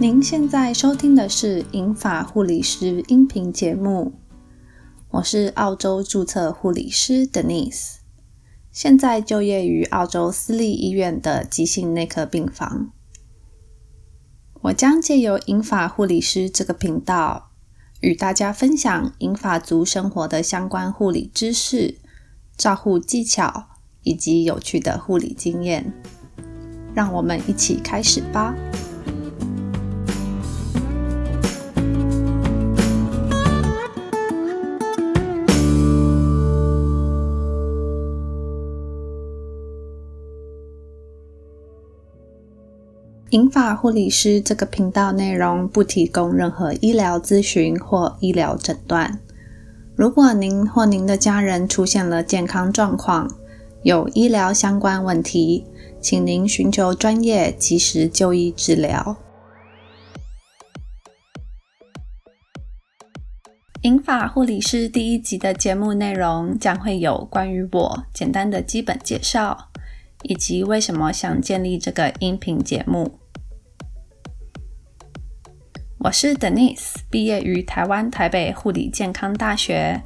您现在收听的是《银发护理师》音频节目，我是澳洲注册护理师 Denise，现在就业于澳洲私立医院的急性内科病房。我将借由银发护理师这个频道，与大家分享银发族生活的相关护理知识、照护技巧以及有趣的护理经验。让我们一起开始吧。银发护理师这个频道内容不提供任何医疗咨询或医疗诊断。如果您或您的家人出现了健康状况，有医疗相关问题，请您寻求专业、及时就医治疗。银发护理师第一集的节目内容将会有关于我简单的基本介绍。以及为什么想建立这个音频节目？我是 Denise，毕业于台湾台北护理健康大学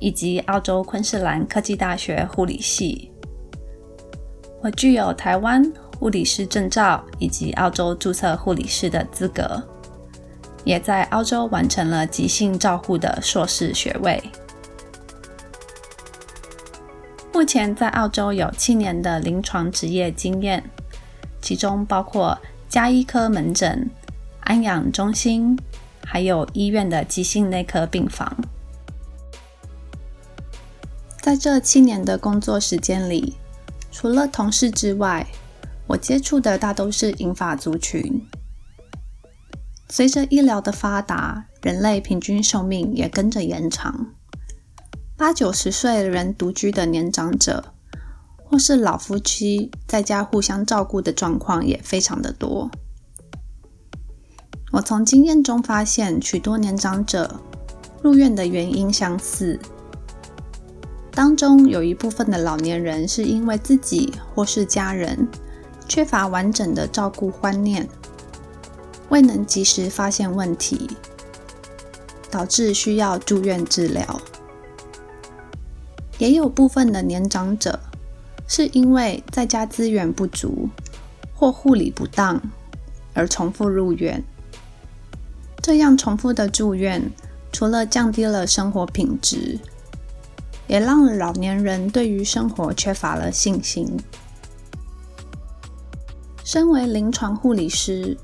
以及澳洲昆士兰科技大学护理系。我具有台湾护理师证照以及澳洲注册护理师的资格，也在澳洲完成了急性照护的硕士学位。目前在澳洲有七年的临床执业经验，其中包括加医科门诊、安养中心，还有医院的急性内科病房。在这七年的工作时间里，除了同事之外，我接触的大都是银发族群。随着医疗的发达，人类平均寿命也跟着延长。八九十岁人独居的年长者，或是老夫妻在家互相照顾的状况也非常的多。我从经验中发现，许多年长者入院的原因相似，当中有一部分的老年人是因为自己或是家人缺乏完整的照顾观念，未能及时发现问题，导致需要住院治疗。也有部分的年长者是因为在家资源不足或护理不当而重复入院。这样重复的住院，除了降低了生活品质，也让老年人对于生活缺乏了信心。身为临床护理师，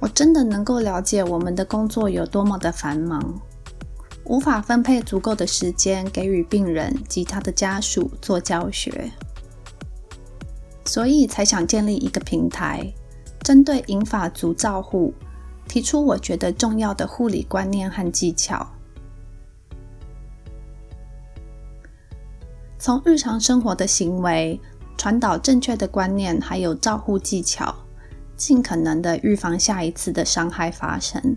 我真的能够了解我们的工作有多么的繁忙。无法分配足够的时间给予病人及他的家属做教学，所以才想建立一个平台，针对银发族照护，提出我觉得重要的护理观念和技巧，从日常生活的行为传导正确的观念，还有照护技巧，尽可能的预防下一次的伤害发生。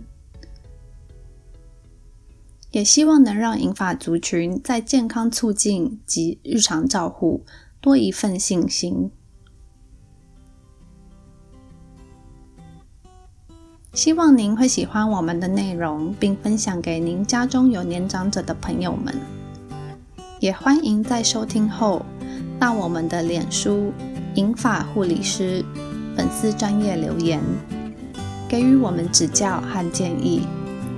也希望能让银发族群在健康促进及日常照护多一份信心。希望您会喜欢我们的内容，并分享给您家中有年长者的朋友们。也欢迎在收听后到我们的脸书“银发护理师”粉丝专业留言，给予我们指教和建议。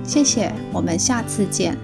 谢谢，我们下次见。